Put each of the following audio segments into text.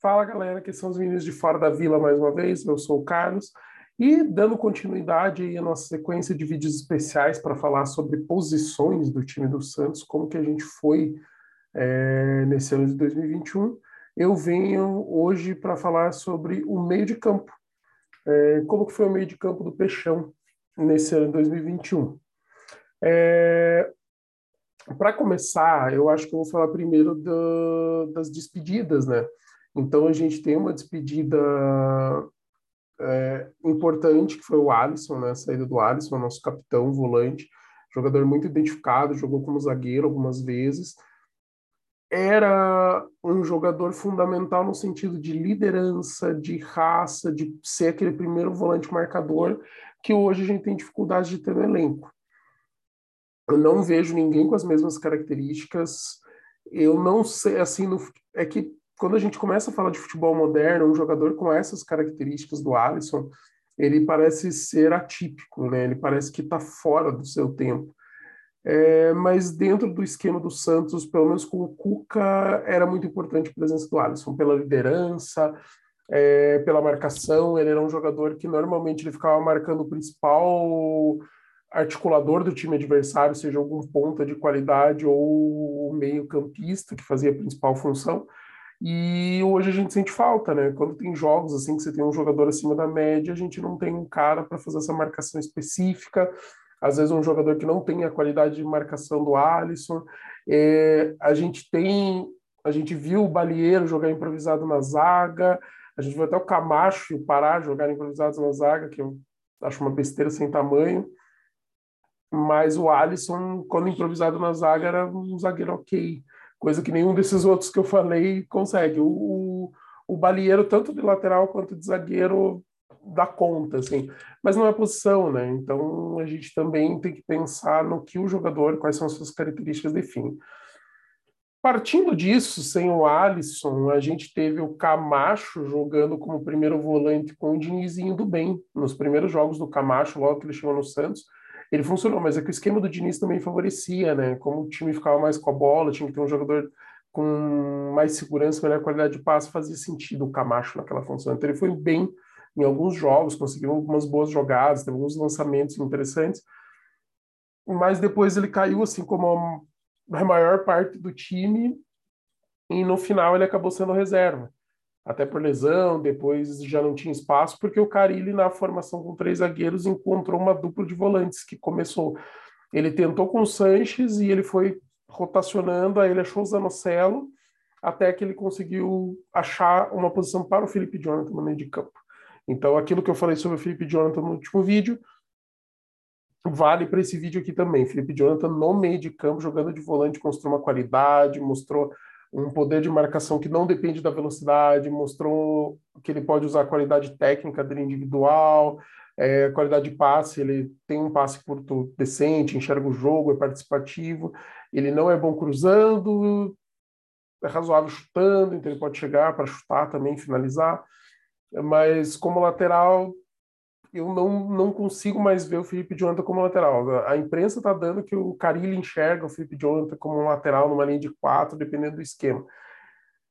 Fala galera, que são os meninos de fora da vila mais uma vez. Eu sou o Carlos e dando continuidade à nossa sequência de vídeos especiais para falar sobre posições do time do Santos, como que a gente foi é, nesse ano de 2021. Eu venho hoje para falar sobre o meio de campo, é, como que foi o meio de campo do Peixão nesse ano de 2021. É, para começar, eu acho que eu vou falar primeiro do, das despedidas, né? Então a gente tem uma despedida é, importante, que foi o Alisson, né? A saída do Alisson, nosso capitão, volante, jogador muito identificado, jogou como zagueiro algumas vezes. Era um jogador fundamental no sentido de liderança, de raça, de ser aquele primeiro volante marcador que hoje a gente tem dificuldade de ter no elenco. Eu não vejo ninguém com as mesmas características. Eu não sei, assim, no, é que quando a gente começa a falar de futebol moderno, um jogador com essas características do Alisson, ele parece ser atípico, né? Ele parece que está fora do seu tempo. É, mas dentro do esquema do Santos, pelo menos com o Cuca, era muito importante a presença do Alisson, pela liderança, é, pela marcação. Ele era um jogador que normalmente ele ficava marcando o principal articulador do time adversário, seja algum ponta de qualidade ou meio campista que fazia a principal função. E hoje a gente sente falta, né? Quando tem jogos assim que você tem um jogador acima da média, a gente não tem um cara para fazer essa marcação específica. Às vezes um jogador que não tem a qualidade de marcação do Alisson. É, a gente tem, a gente viu o Balieiro jogar improvisado na zaga. A gente viu até o Camacho e o Pará jogar improvisados na zaga, que eu acho uma besteira sem tamanho. Mas o Alisson, quando improvisado na zaga, era um zagueiro ok coisa que nenhum desses outros que eu falei consegue. O, o, balieiro, tanto de lateral quanto de zagueiro, dá conta, assim. Mas não é posição, né? Então a gente também tem que pensar no que o jogador, quais são as suas características definem. Partindo disso, sem o Alisson, a gente teve o Camacho jogando como primeiro volante com o Dinizinho do bem. Nos primeiros jogos do Camacho, logo que ele chegou no Santos, ele funcionou, mas é que o esquema do Diniz também favorecia, né? Como o time ficava mais com a bola, tinha que ter um jogador com mais segurança, melhor qualidade de passe, fazia sentido o Camacho naquela função. Então ele foi bem em alguns jogos, conseguiu algumas boas jogadas, teve alguns lançamentos interessantes, mas depois ele caiu assim como a maior parte do time e no final ele acabou sendo reserva até por lesão, depois já não tinha espaço, porque o Carilli, na formação com três zagueiros, encontrou uma dupla de volantes que começou. Ele tentou com o Sanches e ele foi rotacionando, aí ele achou o Zanocelo, até que ele conseguiu achar uma posição para o Felipe Jonathan no meio de campo. Então, aquilo que eu falei sobre o Felipe Jonathan no último vídeo, vale para esse vídeo aqui também. Felipe Jonathan no meio de campo, jogando de volante, mostrou uma qualidade, mostrou um poder de marcação que não depende da velocidade, mostrou que ele pode usar a qualidade técnica dele individual, é, qualidade de passe, ele tem um passe curto decente, enxerga o jogo, é participativo, ele não é bom cruzando, é razoável chutando, então ele pode chegar para chutar também, finalizar, mas como lateral eu não, não consigo mais ver o Felipe Jonathan como lateral. A imprensa está dando que o Carilli enxerga o Felipe Jonathan como um lateral numa linha de quatro, dependendo do esquema.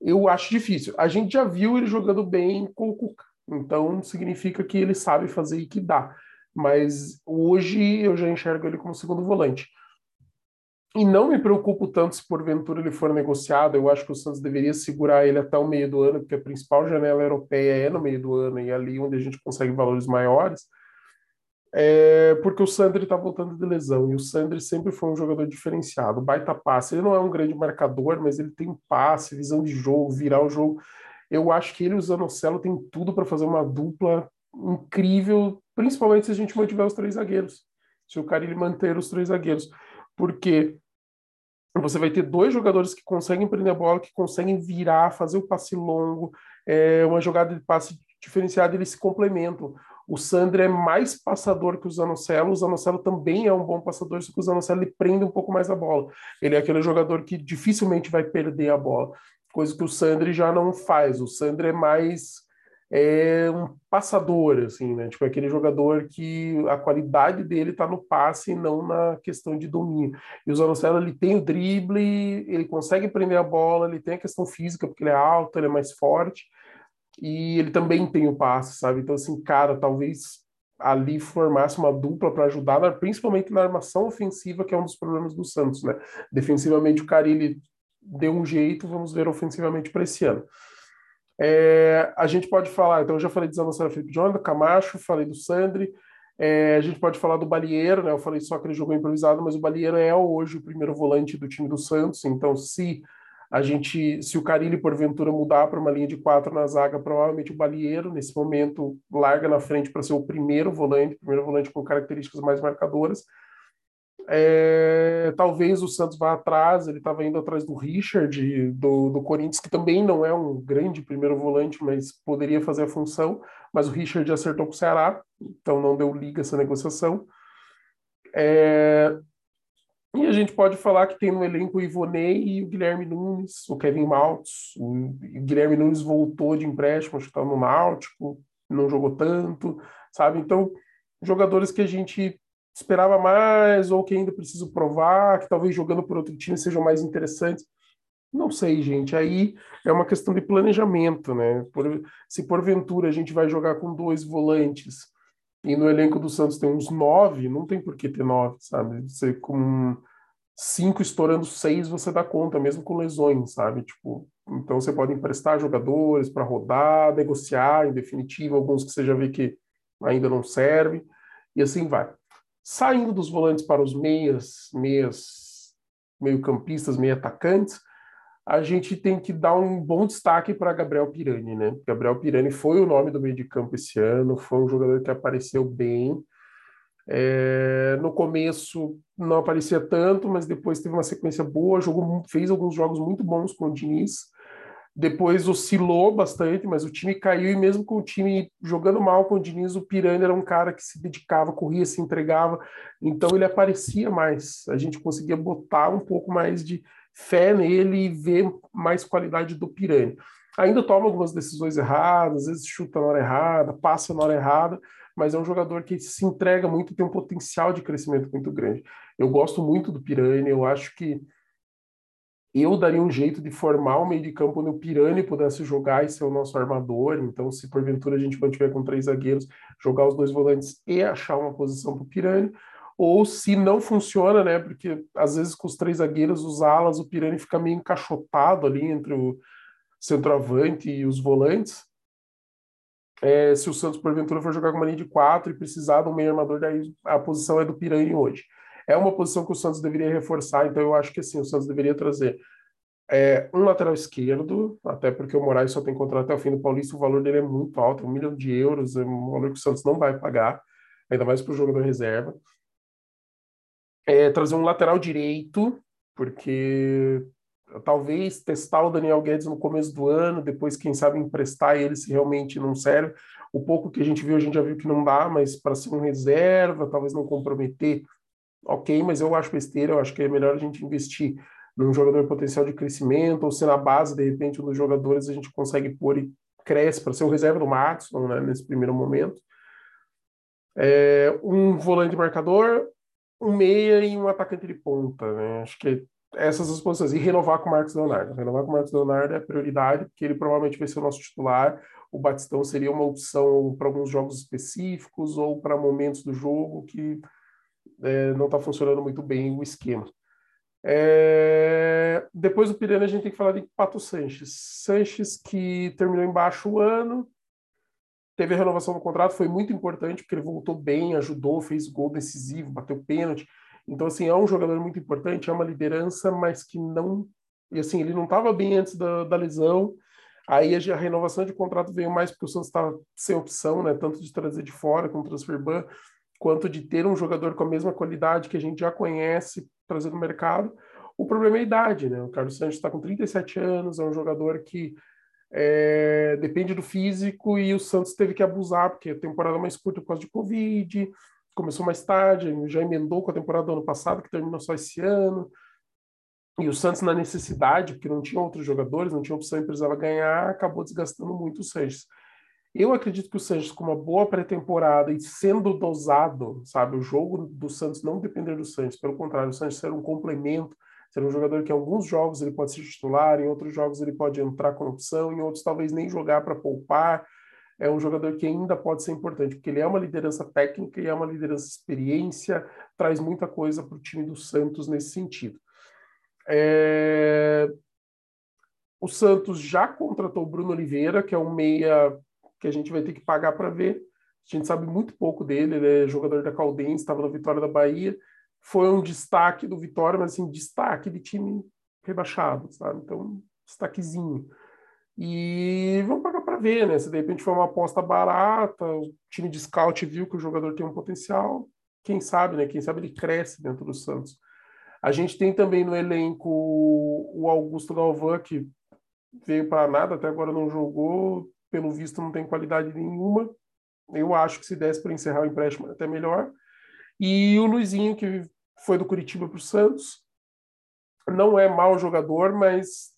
Eu acho difícil. A gente já viu ele jogando bem com o Cuca, então significa que ele sabe fazer e que dá. Mas hoje eu já enxergo ele como segundo volante. E não me preocupo tanto se porventura ele for negociado. Eu acho que o Santos deveria segurar ele até o meio do ano, porque a principal janela europeia é no meio do ano e é ali onde a gente consegue valores maiores. É porque o Sandri está voltando de lesão e o Sandri sempre foi um jogador diferenciado, baita passe. Ele não é um grande marcador, mas ele tem passe, visão de jogo, virar o jogo. Eu acho que ele e o Zanocelo tem tudo para fazer uma dupla incrível, principalmente se a gente mantiver os três zagueiros. Se o Carilli manter os três zagueiros. Porque você vai ter dois jogadores que conseguem prender a bola, que conseguem virar, fazer o passe longo, é uma jogada de passe diferenciada, eles se complementam. O Sandro é mais passador que o Zanocelo, o Zanocelo também é um bom passador, só que o Zanocelo ele prende um pouco mais a bola. Ele é aquele jogador que dificilmente vai perder a bola, coisa que o Sandro já não faz. O Sandro é mais é um passador, assim, né? Tipo, aquele jogador que a qualidade dele está no passe e não na questão de domínio. E o Zanocelo, ele tem o drible, ele consegue prender a bola, ele tem a questão física, porque ele é alto, ele é mais forte, e ele também tem o passe, sabe? Então, assim, cara, talvez ali formasse uma dupla para ajudar, principalmente na armação ofensiva, que é um dos problemas do Santos, né? Defensivamente, o Carilli deu um jeito, vamos ver ofensivamente para esse ano. É, a gente pode falar, então eu já falei de Zanocera Felipe Jonathan, Camacho, falei do Sandri, é, a gente pode falar do Balieiro, né? Eu falei só que ele jogou improvisado, mas o Balieiro é hoje o primeiro volante do time do Santos, então se a gente, se o Carilli porventura mudar para uma linha de quatro na zaga, provavelmente o Balieiro, nesse momento, larga na frente para ser o primeiro volante, primeiro volante com características mais marcadoras. É, talvez o Santos vá atrás, ele estava indo atrás do Richard, do, do Corinthians, que também não é um grande primeiro volante, mas poderia fazer a função. Mas o Richard acertou com o Ceará, então não deu liga essa negociação. É, e a gente pode falar que tem no elenco o Ivonei e o Guilherme Nunes, o Kevin Maltz. O Guilherme Nunes voltou de empréstimo, acho que estava no Náutico, não jogou tanto, sabe? Então, jogadores que a gente esperava mais ou que ainda preciso provar, que talvez jogando por outro time sejam mais interessantes. Não sei, gente. Aí é uma questão de planejamento, né? Por, se porventura a gente vai jogar com dois volantes e no elenco do Santos tem uns nove, não tem por que ter nove, sabe? Você com cinco estourando seis, você dá conta, mesmo com lesões, sabe? Tipo, então você pode emprestar jogadores para rodar, negociar, em definitiva, alguns que você já vê que ainda não serve, e assim vai. Saindo dos volantes para os meias, meias, meio-campistas, meio-atacantes, a gente tem que dar um bom destaque para Gabriel Pirani, né? Gabriel Pirani foi o nome do meio de campo esse ano, foi um jogador que apareceu bem. É, no começo não aparecia tanto, mas depois teve uma sequência boa, jogou, fez alguns jogos muito bons com o Diniz. Depois oscilou bastante, mas o time caiu e mesmo com o time jogando mal com o Diniz, o Pirani era um cara que se dedicava, corria, se entregava, então ele aparecia mais. A gente conseguia botar um pouco mais de fé nele e ver mais qualidade do Pirani. Ainda toma algumas decisões erradas, às vezes chuta na hora errada, passa na hora errada, mas é um jogador que se entrega muito, tem um potencial de crescimento muito grande. Eu gosto muito do Pirani, eu acho que eu daria um jeito de formar o meio de campo onde o Pirani pudesse jogar e ser o nosso armador. Então, se porventura a gente mantiver com três zagueiros, jogar os dois volantes e achar uma posição para o Pirani ou se não funciona, né? Porque às vezes com os três zagueiros, os alas, o Pirani fica meio encaixotado ali entre o centroavante e os volantes. É, se o Santos, porventura, for jogar com uma linha de quatro e precisar de um meio armador, daí a posição é do Pirani hoje. É uma posição que o Santos deveria reforçar, então eu acho que assim, o Santos deveria trazer é, um lateral esquerdo, até porque o Moraes só tem contrato até o fim do Paulista, o valor dele é muito alto, um milhão de euros, é um valor que o Santos não vai pagar, ainda mais para o jogador reserva é, trazer um lateral direito, porque talvez testar o Daniel Guedes no começo do ano, depois, quem sabe, emprestar ele se realmente não serve. O pouco que a gente viu, a gente já viu que não dá, mas para ser um reserva, talvez não comprometer, ok, mas eu acho besteira, eu acho que é melhor a gente investir num jogador potencial de crescimento, ou se na base, de repente, um dos jogadores a gente consegue pôr e cresce para ser o reserva do Maxson, né, nesse primeiro momento. É, um volante marcador, um meia e um atacante de ponta, né? Acho que essas as posições. E renovar com o Marcos Leonardo. Renovar com o Marcos Leonardo é prioridade, porque ele provavelmente vai ser o nosso titular. O Batistão seria uma opção para alguns jogos específicos ou para momentos do jogo que é, não está funcionando muito bem o esquema. É... Depois do Pirani, a gente tem que falar de Pato Sanches. Sanches que terminou embaixo o ano, teve a renovação do contrato, foi muito importante, porque ele voltou bem, ajudou, fez gol decisivo, bateu pênalti. Então, assim, é um jogador muito importante, é uma liderança, mas que não. E assim, ele não estava bem antes da, da lesão. Aí a, a, renovação de contrato veio mais porque o Santos estava sem opção, né? Tanto de trazer de fora com o transfer ban, quanto de ter um jogador com a mesma qualidade que a gente já conhece trazer no mercado. O problema é a idade, né? O Carlos Santos está com 37 anos, é um jogador que é, depende do físico e o Santos teve que abusar, porque a temporada mais curta por causa de Covid, começou mais tarde, já emendou com a temporada do ano passado, que terminou só esse ano. E o Santos, na necessidade, porque não tinha outros jogadores, não tinha opção e precisava ganhar, acabou desgastando muito o Sanches. Eu acredito que o Sanches, com uma boa pré-temporada e sendo dosado, sabe, o jogo do Santos não depender do Sanches, pelo contrário, o Sanches ser um complemento, ser um jogador que em alguns jogos ele pode ser titular, em outros jogos ele pode entrar com opção, em outros talvez nem jogar para poupar. É um jogador que ainda pode ser importante, porque ele é uma liderança técnica e é uma liderança experiência, traz muita coisa para o time do Santos nesse sentido. É... O Santos já contratou o Bruno Oliveira, que é um meia que a gente vai ter que pagar para ver. A gente sabe muito pouco dele, ele é jogador da Caldense, estava na Vitória da Bahia, foi um destaque do Vitória, mas assim, destaque de time rebaixado, sabe? Então, destaquezinho. E vamos pagar para ver, né? Se de repente foi uma aposta barata, o time de scout viu que o jogador tem um potencial, quem sabe, né? Quem sabe ele cresce dentro do Santos. A gente tem também no elenco o Augusto Galvão, que veio para nada, até agora não jogou, pelo visto não tem qualidade nenhuma. Eu acho que se desse para encerrar o empréstimo até melhor. E o Luizinho, que foi do Curitiba para o Santos, não é mau jogador, mas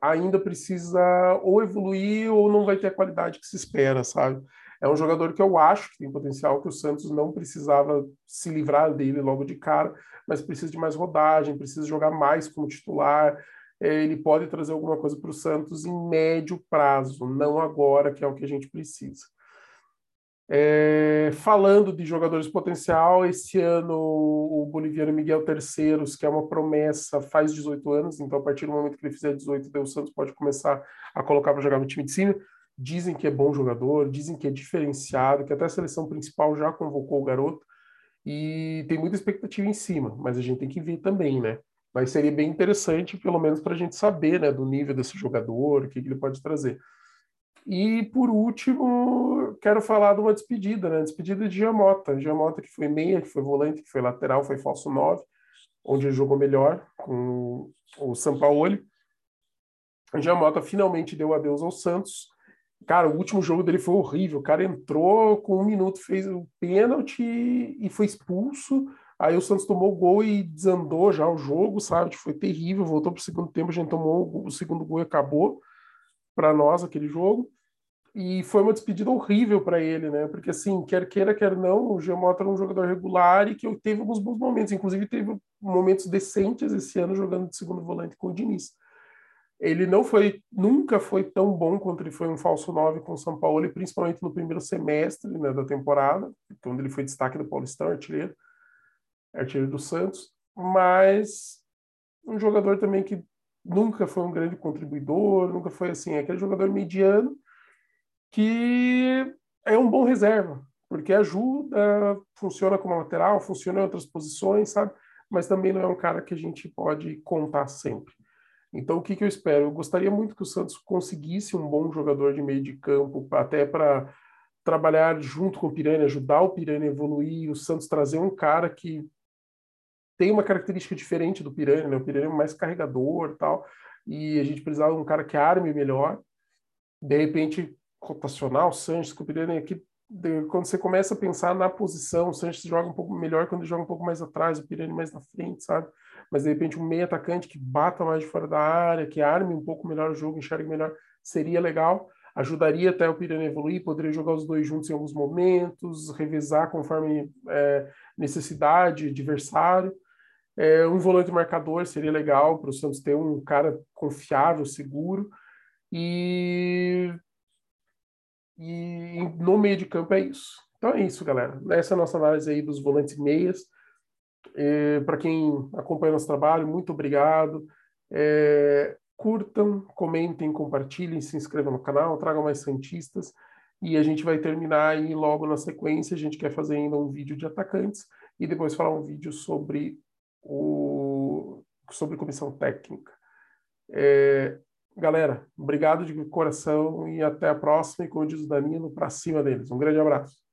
ainda precisa ou evoluir ou não vai ter a qualidade que se espera, sabe? É um jogador que eu acho que tem potencial, que o Santos não precisava se livrar dele logo de cara, mas precisa de mais rodagem, precisa jogar mais como titular, ele pode trazer alguma coisa para o Santos em médio prazo, não agora, que é o que a gente precisa. É, falando de jogadores potencial, esse ano o boliviano Miguel Terceiros, que é uma promessa, faz 18 anos, então a partir do momento que ele fizer 18, o Santos pode começar a colocar para jogar no time de cima. Dizem que é bom jogador, dizem que é diferenciado, que até a seleção principal já convocou o garoto, e tem muita expectativa em cima, mas a gente tem que ver também, né? Mas seria bem interessante, pelo menos, para a gente saber né, do nível desse jogador, o que, que ele pode trazer. E, por último, quero falar de uma despedida, né? Despedida de Giamota. Giamota, que foi meia, que foi volante, que foi lateral, foi falso 9, onde ele jogou melhor com o Sampaoli. Giamota finalmente deu adeus ao Santos. Cara, o último jogo dele foi horrível. O cara entrou com um minuto, fez o pênalti e foi expulso. Aí o Santos tomou o gol e desandou já o jogo, sabe? Foi terrível. Voltou para o segundo tempo, a gente tomou o segundo gol e acabou para nós aquele jogo. E foi uma despedida horrível para ele, né? Porque assim, quer queira, quer não, o Giamota era um jogador regular e que teve alguns bons momentos. Inclusive, teve momentos decentes esse ano jogando de segundo volante com o Diniz. Ele não foi, nunca foi tão bom quanto ele foi um falso 9 com o São Paulo, principalmente no primeiro semestre né, da temporada, quando ele foi destaque do Paulistão, artilheiro artilheiro do Santos, mas um jogador também que nunca foi um grande contribuidor, nunca foi assim, é aquele jogador mediano que é um bom reserva, porque ajuda, funciona como lateral, funciona em outras posições, sabe? Mas também não é um cara que a gente pode contar sempre. Então, o que, que eu espero? Eu gostaria muito que o Santos conseguisse um bom jogador de meio de campo, até para trabalhar junto com o Piranha, ajudar o Piranha a evoluir, o Santos trazer um cara que tem uma característica diferente do Piranha, né? O Piranha é mais carregador tal, e a gente precisava de um cara que arme melhor. De repente, rotacional, Sanches, com o Piranha aqui, quando você começa a pensar na posição, o Sanches joga um pouco melhor quando joga um pouco mais atrás, o Piranha mais na frente, sabe? Mas de repente um meio atacante que bata mais de fora da área, que arme um pouco melhor o jogo, enxergue melhor, seria legal. Ajudaria até o Piranha evoluir, poderia jogar os dois juntos em alguns momentos, revezar conforme é, necessidade, adversário. É, um volante marcador seria legal para o Santos ter um cara confiável, seguro. E, e no meio de campo é isso. Então é isso, galera. Essa é a nossa análise aí dos volantes meias. É, para quem acompanha nosso trabalho, muito obrigado. É, curtam, comentem, compartilhem, se inscrevam no canal, tragam mais Santistas. E a gente vai terminar aí logo na sequência. A gente quer fazer ainda um vídeo de atacantes e depois falar um vídeo sobre o, sobre comissão técnica. É, galera, obrigado de coração e até a próxima. E como diz o Danilo, para cima deles. Um grande abraço.